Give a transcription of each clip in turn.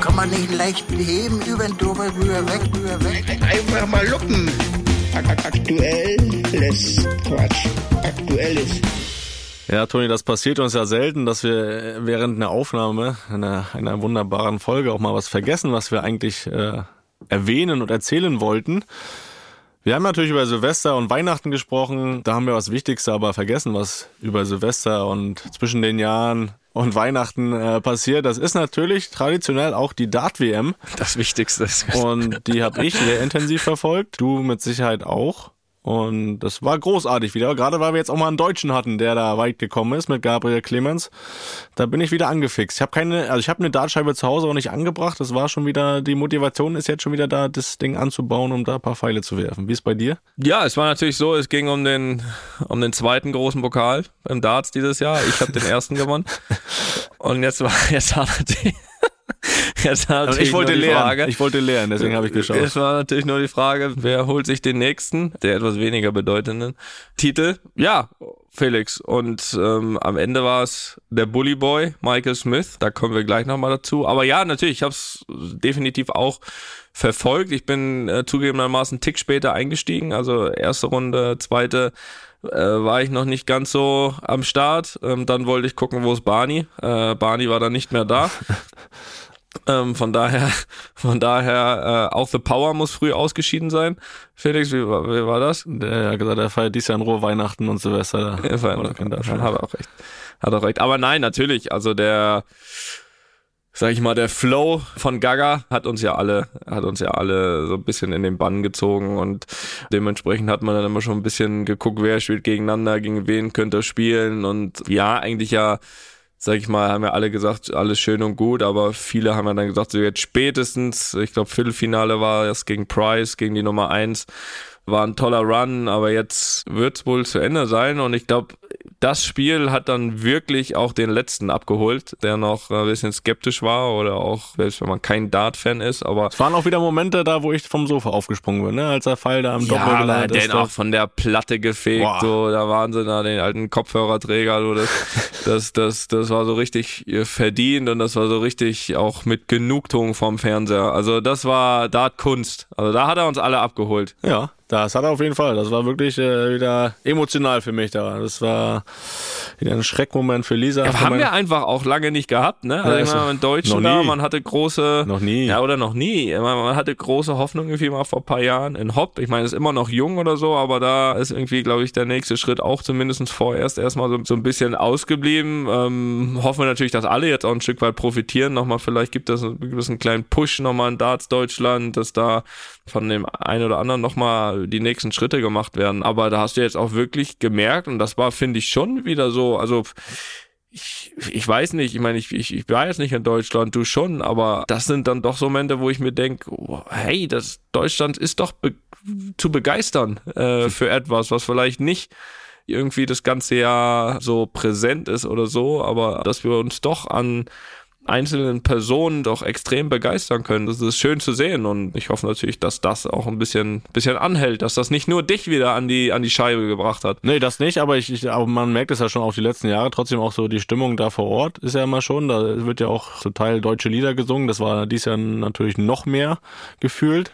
Kann man nicht leicht heben, über den drüber, rüber, weg, rüber, weg. Einfach mal luppen. Ak- Aktuelles Quatsch. Aktuelles. Ja, Toni, das passiert uns ja selten, dass wir während einer Aufnahme, einer, einer wunderbaren Folge auch mal was vergessen, was wir eigentlich äh, erwähnen und erzählen wollten. Wir haben natürlich über Silvester und Weihnachten gesprochen, da haben wir das Wichtigste aber vergessen, was über Silvester und zwischen den Jahren und Weihnachten äh, passiert. Das ist natürlich traditionell auch die Dart-WM Das Wichtigste ist. und die habe ich sehr intensiv verfolgt, du mit Sicherheit auch. Und das war großartig wieder, gerade weil wir jetzt auch mal einen Deutschen hatten, der da weit gekommen ist mit Gabriel Clemens. Da bin ich wieder angefixt. Ich habe keine, also ich habe eine Dartscheibe zu Hause auch nicht angebracht. Das war schon wieder, die Motivation ist jetzt schon wieder da, das Ding anzubauen, um da ein paar Pfeile zu werfen. Wie ist bei dir? Ja, es war natürlich so, es ging um den, um den zweiten großen Pokal im Darts dieses Jahr. Ich habe den ersten gewonnen. Und jetzt war, jetzt war natürlich, jetzt ich wollte lernen. Frage, Ich wollte lernen, deswegen habe ich geschaut. Es war natürlich nur die Frage, wer holt sich den nächsten, der etwas weniger bedeutenden Titel? Ja, Felix. Und ähm, am Ende war es der Bully Boy, Michael Smith. Da kommen wir gleich nochmal dazu. Aber ja, natürlich, ich habe es definitiv auch verfolgt. Ich bin äh, zugegebenermaßen einen Tick später eingestiegen. Also erste Runde, zweite äh, war ich noch nicht ganz so am Start. Ähm, dann wollte ich gucken, wo ist Barney. Äh, Barney war dann nicht mehr da. Ähm, von daher, von daher, äh, auch The Power muss früh ausgeschieden sein. Felix, wie, war- wie war das? Der hat gesagt, er feiert dieses Jahr in Ruhe Weihnachten und Silvester. Ja, war- Oder hat er auch recht. Hat auch recht. Aber nein, natürlich, also der, sag ich mal, der Flow von Gaga hat uns ja alle, hat uns ja alle so ein bisschen in den Bann gezogen und dementsprechend hat man dann immer schon ein bisschen geguckt, wer spielt gegeneinander, gegen wen könnte er spielen und ja, eigentlich ja, sag ich mal, haben ja alle gesagt, alles schön und gut, aber viele haben ja dann gesagt, so jetzt spätestens, ich glaube Viertelfinale war das gegen Price, gegen die Nummer eins war ein toller Run, aber jetzt wird's wohl zu Ende sein und ich glaube, das Spiel hat dann wirklich auch den letzten abgeholt, der noch ein bisschen skeptisch war oder auch, selbst wenn man kein Dart-Fan ist, aber Es waren auch wieder Momente da, wo ich vom Sofa aufgesprungen bin, ne? als der Pfeil da am ja, aber Doppelgelad den ist. auch da- von der Platte gefegt, Boah. so, da waren sie da, den alten Kopfhörerträger, so, das, das, das, das war so richtig äh, verdient und das war so richtig auch mit Genugtuung vom Fernseher. Also das war Dart-Kunst. Also da hat er uns alle abgeholt. Ja, das hat er auf jeden Fall. Das war wirklich äh, wieder emotional für mich da. Das war wieder ein Schreckmoment für Lisa. Ja, haben wir einfach auch lange nicht gehabt, ne? Also Ja, ich meine, in Deutschen da, man hatte große, Noch nie. ja oder noch nie, man, hatte große Hoffnung irgendwie mal vor ein paar Jahren in Hopp. Ich meine, ist immer noch jung oder so, aber da ist irgendwie, glaube ich, der nächste Schritt auch zumindest vorerst erstmal so, so ein bisschen ausgeblieben. Ähm, hoffen wir natürlich, dass alle jetzt auch ein Stück weit profitieren. Nochmal, vielleicht gibt es, gibt es einen kleinen Push nochmal in Darts Deutschland, dass da von dem einen oder anderen nochmal die nächsten Schritte gemacht werden. Aber da hast du jetzt auch wirklich gemerkt, und das war, finde ich, schon wieder so, also ich, ich weiß nicht, ich meine, ich, ich, ich war jetzt nicht in Deutschland, du schon, aber das sind dann doch so Momente, wo ich mir denke, oh, hey, das Deutschland ist doch be zu begeistern äh, für etwas, was vielleicht nicht irgendwie das ganze Jahr so präsent ist oder so, aber dass wir uns doch an einzelnen Personen doch extrem begeistern können. Das ist schön zu sehen und ich hoffe natürlich, dass das auch ein bisschen, bisschen anhält, dass das nicht nur dich wieder an die, an die Scheibe gebracht hat. Nee, das nicht, aber ich, ich aber man merkt es ja schon auch die letzten Jahre, trotzdem auch so die Stimmung da vor Ort ist ja immer schon, da wird ja auch zum Teil deutsche Lieder gesungen, das war dies Jahr natürlich noch mehr gefühlt.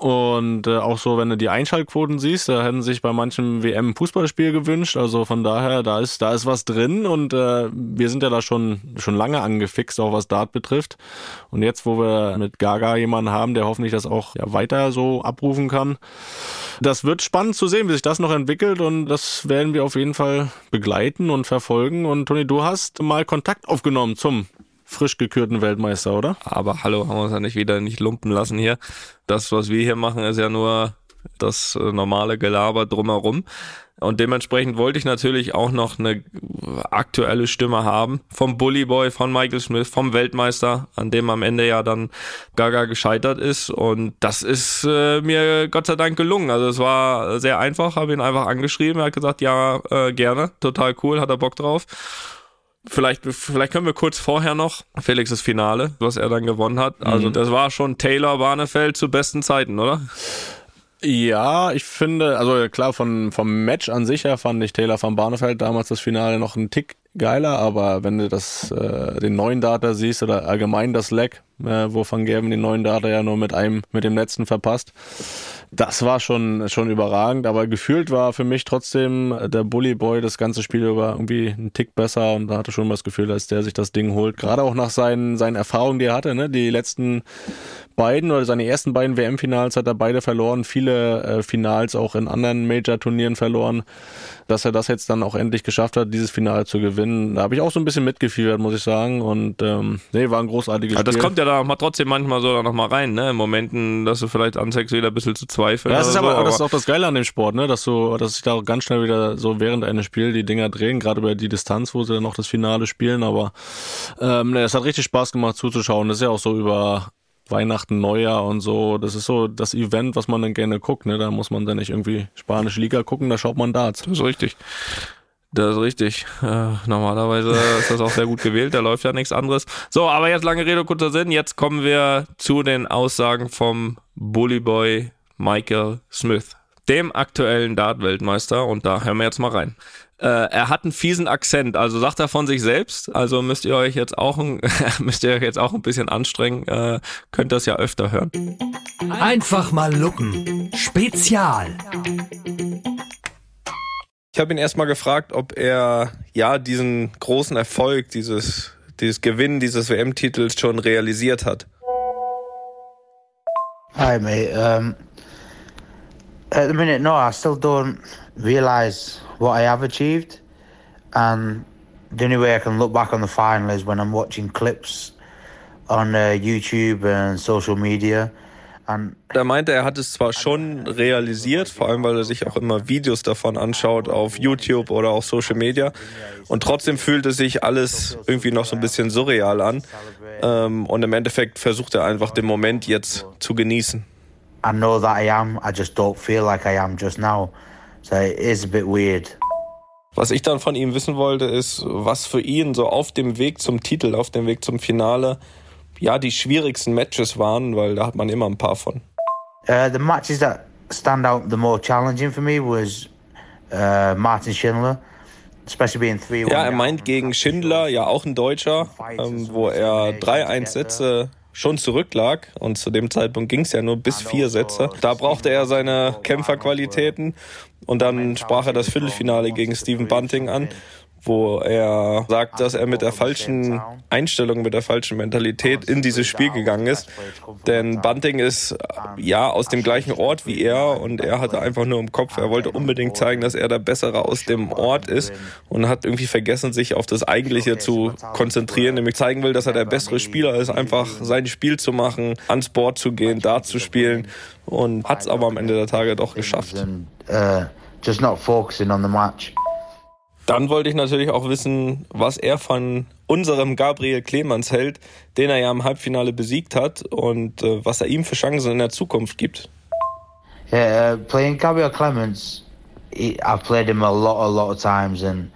Und äh, auch so, wenn du die Einschaltquoten siehst, da hätten sich bei manchem WM Fußballspiel gewünscht. Also von daher, da ist, da ist was drin und äh, wir sind ja da schon, schon lange angefixt, auch was Dart betrifft. Und jetzt, wo wir mit Gaga jemanden haben, der hoffentlich das auch ja, weiter so abrufen kann, das wird spannend zu sehen, wie sich das noch entwickelt und das werden wir auf jeden Fall begleiten und verfolgen. Und Toni, du hast mal Kontakt aufgenommen zum frisch gekürten Weltmeister, oder? Aber hallo, haben wir uns ja nicht wieder nicht lumpen lassen hier. Das, was wir hier machen, ist ja nur das äh, normale Gelaber drumherum. Und dementsprechend wollte ich natürlich auch noch eine aktuelle Stimme haben vom Bully Boy, von Michael Smith, vom Weltmeister, an dem am Ende ja dann Gaga gescheitert ist. Und das ist äh, mir Gott sei Dank gelungen. Also es war sehr einfach, habe ihn einfach angeschrieben, er hat gesagt, ja, äh, gerne, total cool, hat er Bock drauf. Vielleicht, vielleicht können wir kurz vorher noch Felixes Finale, was er dann gewonnen hat. Also Mhm. das war schon Taylor Barnefeld zu besten Zeiten, oder? Ja, ich finde, also klar, von, vom Match an sich her fand ich Taylor van Barneveld damals das Finale noch einen Tick geiler, aber wenn du das, äh, den neuen Data siehst oder allgemein das Leck, äh, wo Van Gerben den neuen Data ja nur mit einem, mit dem letzten verpasst, das war schon, schon überragend, aber gefühlt war für mich trotzdem der Bully Boy das ganze Spiel über irgendwie einen Tick besser und da hatte schon das Gefühl, dass der sich das Ding holt. Gerade auch nach seinen, seinen Erfahrungen, die er hatte, ne? Die letzten beiden oder seine ersten beiden WM-Finals hat er beide verloren, viele äh, Finals auch in anderen Major-Turnieren verloren. Dass er das jetzt dann auch endlich geschafft hat, dieses Finale zu gewinnen, da habe ich auch so ein bisschen mitgefiebert, muss ich sagen. Und ähm, nee, war ein großartiges das Spiel. kommt ja da mal trotzdem manchmal so da noch mal rein, ne? In Momenten, dass du vielleicht anzeigst, wieder ein bisschen zu zweifeln. Ja, das ist aber, so, das ist auch das Geile an dem Sport, ne? Dass du, dass sich da auch ganz schnell wieder so während eines Spiels die Dinger drehen, gerade über die Distanz, wo sie dann noch das Finale spielen. Aber ähm, ne, es hat richtig Spaß gemacht zuzuschauen. Das ist ja auch so über Weihnachten, Neujahr und so. Das ist so das Event, was man dann gerne guckt. Ne? Da muss man dann nicht irgendwie spanische Liga gucken, da schaut man Darts. Das ist richtig. Das ist richtig. Äh, normalerweise ist das auch sehr gut gewählt, da läuft ja nichts anderes. So, aber jetzt lange Rede, kurzer Sinn. Jetzt kommen wir zu den Aussagen vom Bullyboy Michael Smith, dem aktuellen Dart-Weltmeister. Und da hören wir jetzt mal rein. Äh, er hat einen fiesen Akzent, also sagt er von sich selbst. Also müsst ihr euch jetzt auch ein, müsst ihr euch jetzt auch ein bisschen anstrengen. Äh, könnt das ja öfter hören. Einfach mal lupen. Spezial. Ich habe ihn erstmal gefragt, ob er ja diesen großen Erfolg, dieses, dieses Gewinnen dieses WM-Titels schon realisiert hat. Hi, mate. Um, at the minute, no, I still don't realise what I have achieved. And the only way I can look back on the final is when I'm watching clips on uh, YouTube and social media. Da meinte er, er hat es zwar schon realisiert, vor allem weil er sich auch immer Videos davon anschaut auf YouTube oder auch Social Media. Und trotzdem fühlt es sich alles irgendwie noch so ein bisschen surreal an. Ähm, und im Endeffekt versucht er einfach den Moment jetzt zu genießen. I know that I am, I just don't feel like I am just now. So it is a bit weird. Was ich dann von ihm wissen wollte, ist, was für ihn so auf dem Weg zum Titel, auf dem Weg zum Finale, ja, die schwierigsten Matches waren, weil da hat man immer ein paar von. Uh, the matches that stand out the more challenging for me was uh, Martin Schindler, especially being three. Ja, er meint gegen Schindler, ja auch ein Deutscher, ähm, wo er 3-1 Sätze schon zurücklag und zu dem Zeitpunkt ging es ja nur bis vier Sätze. Da brauchte er seine Kämpferqualitäten und dann sprach er das Viertelfinale gegen Stephen Bunting an, wo er sagt, dass er mit der falschen Einstellung, mit der falschen Mentalität in dieses Spiel gegangen ist. Denn Bunting ist ja aus dem gleichen Ort wie er und er hatte einfach nur im Kopf, er wollte unbedingt zeigen, dass er der Bessere aus dem Ort ist und hat irgendwie vergessen, sich auf das Eigentliche zu konzentrieren, nämlich zeigen will, dass er der bessere Spieler ist, einfach sein Spiel zu machen, ans Board zu gehen, Dart zu spielen und hat es aber am Ende der Tage doch geschafft. just not focusing on the match. Dann wollte ich natürlich auch wissen, was er von unserem Gabriel Clemens hält, den er ja im Halbfinale besiegt hat und äh, was er ihm für Chancen in der Zukunft gibt. Yeah, uh, playing Gabriel Clements, he, I've played him a lot, a lot of times, and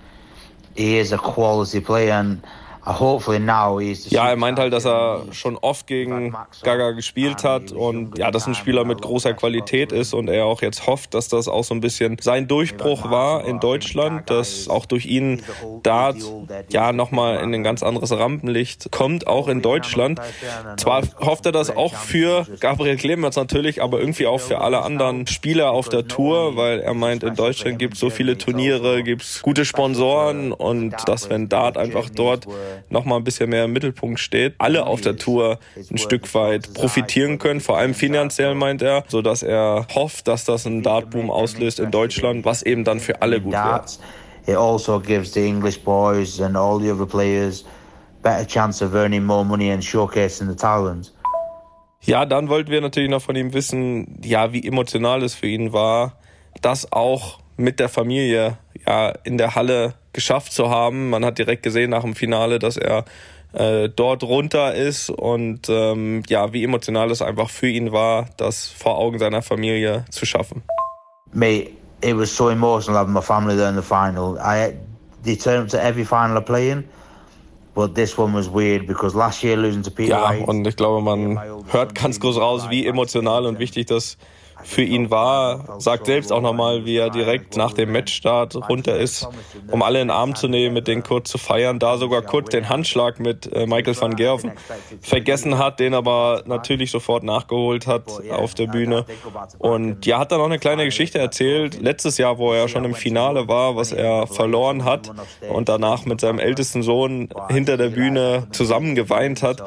he is a quality player. And Ja, er meint halt, dass er schon oft gegen Gaga gespielt hat und ja, dass ein Spieler mit großer Qualität ist und er auch jetzt hofft, dass das auch so ein bisschen sein Durchbruch war in Deutschland, dass auch durch ihn Dart ja nochmal in ein ganz anderes Rampenlicht kommt, auch in Deutschland. Zwar hofft er das auch für Gabriel Clemens natürlich, aber irgendwie auch für alle anderen Spieler auf der Tour, weil er meint, in Deutschland gibt es so viele Turniere, gibt es gute Sponsoren und dass wenn Dart einfach dort nochmal ein bisschen mehr im Mittelpunkt steht, alle auf der Tour ein Stück weit profitieren können, vor allem finanziell meint er, so dass er hofft, dass das einen Dartboom auslöst in Deutschland, was eben dann für alle gut darts. It also gives the English boys and all the other players better chance of earning more money and showcasing the talent. Ja, dann wollten wir natürlich noch von ihm wissen, ja, wie emotional es für ihn war, das auch mit der Familie ja in der Halle geschafft zu haben. Man hat direkt gesehen nach dem Finale, dass er äh, dort runter ist und ähm, ja, wie emotional es einfach für ihn war, das vor Augen seiner Familie zu schaffen. Mate, it was so emotional having my family there in the final. I they turned up to every final I play in. But this one was weird because last year losing to Peter Ja, und ich glaube, man hört ganz groß raus, wie emotional und wichtig das für ihn war. Sagt selbst auch nochmal, wie er direkt nach dem Matchstart runter ist, um alle in den Arm zu nehmen, mit denen kurz zu feiern. Da sogar kurz den Handschlag mit äh, Michael van Gerven vergessen hat, den aber natürlich sofort nachgeholt hat auf der Bühne. Und ja, hat dann auch eine kleine Geschichte erzählt. Letztes Jahr, wo er schon im Finale war, was er verloren hat und danach mit seinem ältesten Sohn hinter der Bühne zusammen geweint hat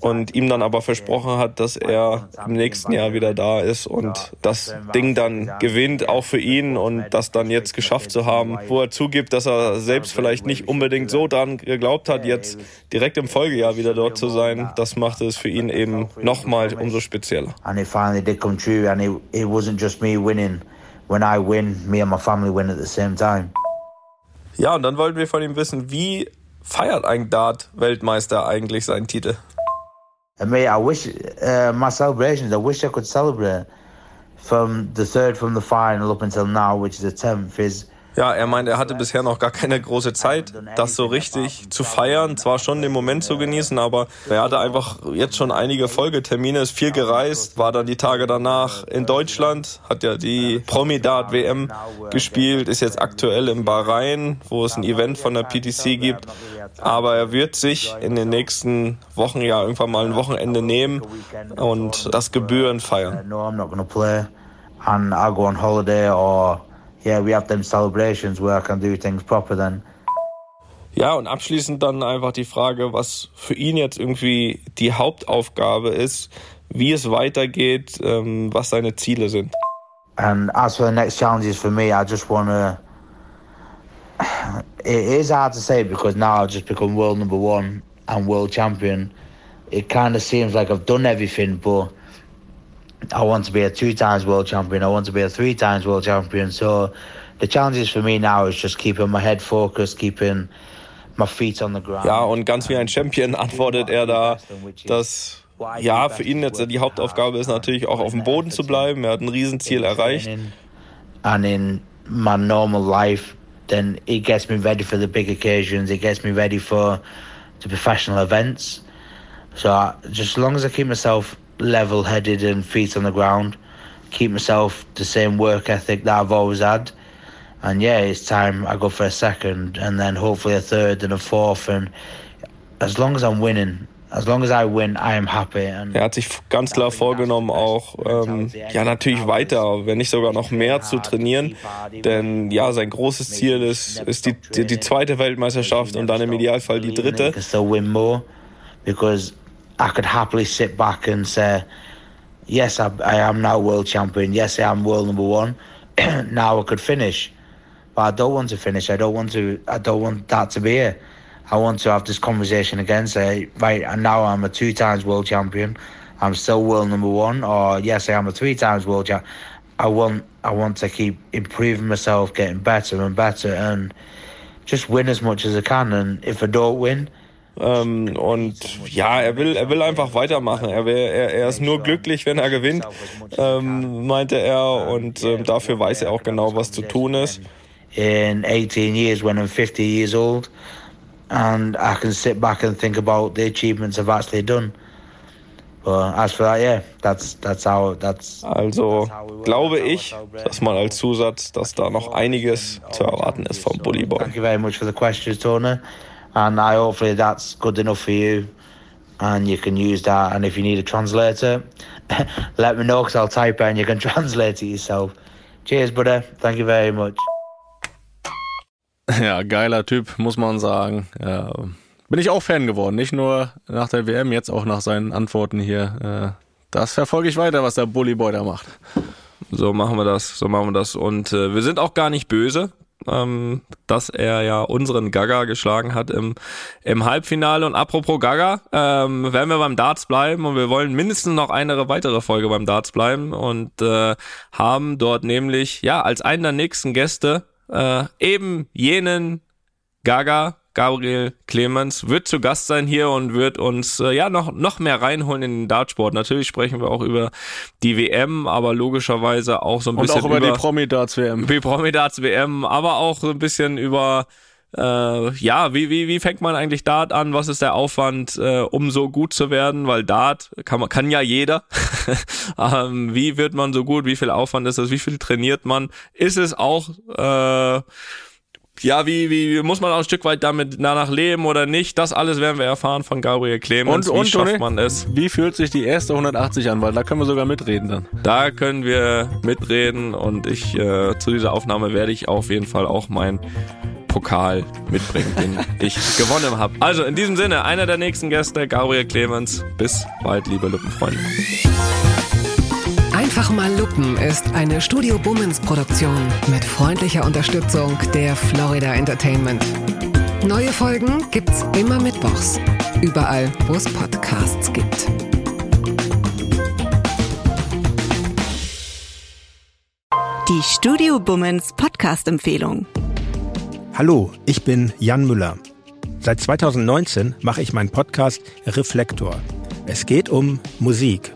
und ihm dann aber versprochen hat, dass er im nächsten Jahr wieder da ist und das Ding dann gewinnt, auch für ihn und das dann jetzt geschafft zu haben, wo er zugibt, dass er selbst vielleicht nicht unbedingt so dran geglaubt hat, jetzt direkt im Folgejahr wieder dort zu sein. Das machte es für ihn eben nochmal umso spezieller. and it finally did come true. And it, it wasn't just me winning. When I win, me and my family win at the same time. Ja, und dann wollten wir von ihm wissen, wie feiert ein Dart-Weltmeister eigentlich seinen Titel? And me, I wish uh, my celebrations. I wish I could celebrate from the third from the final up until now, which is the tenth. Is Ja, er meint, er hatte bisher noch gar keine große Zeit, das so richtig zu feiern. Zwar schon den Moment zu genießen, aber er hatte einfach jetzt schon einige Folgetermine, ist viel gereist, war dann die Tage danach in Deutschland, hat ja die Promidat WM gespielt, ist jetzt aktuell in Bahrain, wo es ein Event von der PTC gibt. Aber er wird sich in den nächsten Wochen ja irgendwann mal ein Wochenende nehmen und das gebührend feiern. And I'll go on holiday or yeah, we have them celebrations where I can do things proper. Then Ja, und abschließend dann einfach die Frage, was für ihn jetzt irgendwie die Hauptaufgabe ist, wie es weitergeht, ähm, was seine Ziele sind. And as for the next challenges for me, I just want to. It is hard to say because now I've just become world number one and world champion. It kind of seems like I've done everything, but I want to be a two times world champion. I want to be a three times world champion. So the challenges for me now is just keeping my head focused, keeping my feet on the ground. Ja, und ganz wie ein Champion antwortet er da, dass ja, für ihn jetzt die Hauptaufgabe ist natürlich auch auf dem Boden zu bleiben. Er hat ein Riesenziel erreicht. and in my normal life, then it gets me ready for the big occasions. It gets me ready for the professional events. So I, just as long as I keep myself level-headed and feet on the ground, keep myself the same work ethic that I've always had, and yeah, it's time I go for a second, and then hopefully a third and a fourth, and as long as I'm winning, as long as I win, I am happy. And Er hat sich ganz klar vorgenommen, auch ähm, ja natürlich weiter, wenn nicht sogar noch mehr zu trainieren. Denn ja, sein großes Ziel ist, ist die, die, die zweite Weltmeisterschaft und dann im Idealfall die dritte. I could happily sit back and say, yes, I, I am now world champion. Yes, I am world number one. now I could finish, but I don't want to finish. I don't want to. I don't want that to be it. I want to have this conversation again. Say, right, and now I'm a two times world champion. I'm still world number one. Or yes, I am a three times world champion. I want. I want to keep improving myself, getting better and better, and just win as much as I can. And if I don't win, Ähm, und ja, er will, er will einfach weitermachen. Er, will, er, er ist nur glücklich, wenn er gewinnt, ähm, meinte er. Und ähm, dafür weiß er auch genau, was zu tun ist. in 18 years when I'm 50 years old, and I can sit back and think about the achievements I've actually done. But as for that, yeah, that's that's how that's. Also glaube ich, das mal als Zusatz, dass da noch einiges zu erwarten ist vom Bully Boy. Thank you very much for the questions, Tony, and I hopefully that's good enough for you, and you can use that. And if you need a translator, let me know because I'll type it and you can translate it yourself. Cheers, brother. Thank you very much. Ja, geiler Typ, muss man sagen. Ja, bin ich auch Fan geworden. Nicht nur nach der WM, jetzt auch nach seinen Antworten hier. Äh, Das verfolge ich weiter, was der Bully Boy da macht. So machen wir das, so machen wir das. Und äh, wir sind auch gar nicht böse, ähm, dass er ja unseren Gaga geschlagen hat im, im Halbfinale. Und apropos Gaga, ähm, werden wir beim Darts bleiben und wir wollen mindestens noch eine weitere Folge beim Darts bleiben und äh, haben dort nämlich, ja, als einen der nächsten Gäste äh, eben jenen Gaga, Gabriel Clemens, wird zu Gast sein hier und wird uns äh, ja noch, noch mehr reinholen in den Dartsport. Natürlich sprechen wir auch über die WM, aber logischerweise auch so ein Und bisschen auch über, die Promi-Darts-WM. wie Promi-Darts WM, aber auch so ein bisschen über äh, ja, wie, wie, wie fängt man eigentlich Dart an? Was ist der Aufwand, äh, um so gut zu werden? Weil Dart kann, man, kann ja jeder. ähm, wie wird man so gut? Wie viel Aufwand ist das? Wie viel trainiert man? Ist es auch... Äh, ja, wie, wie muss man auch ein Stück weit damit danach leben oder nicht? Das alles werden wir erfahren von Gabriel Clemens. Und, wie und schafft Toni, man es? Wie fühlt sich die erste 180 an? Weil da können wir sogar mitreden dann. Da können wir mitreden und ich äh, zu dieser Aufnahme werde ich auf jeden Fall auch mein Pokal mitbringen, den ich gewonnen habe. Also in diesem Sinne, einer der nächsten Gäste, Gabriel Clemens. Bis bald, liebe Luppenfreunde. Einfach mal Lupen ist eine Studio Bummens Produktion mit freundlicher Unterstützung der Florida Entertainment. Neue Folgen gibt's immer mittwochs. Überall, wo es Podcasts gibt. Die Studio Bummens Podcast-Empfehlung. Hallo, ich bin Jan Müller. Seit 2019 mache ich meinen Podcast Reflektor. Es geht um Musik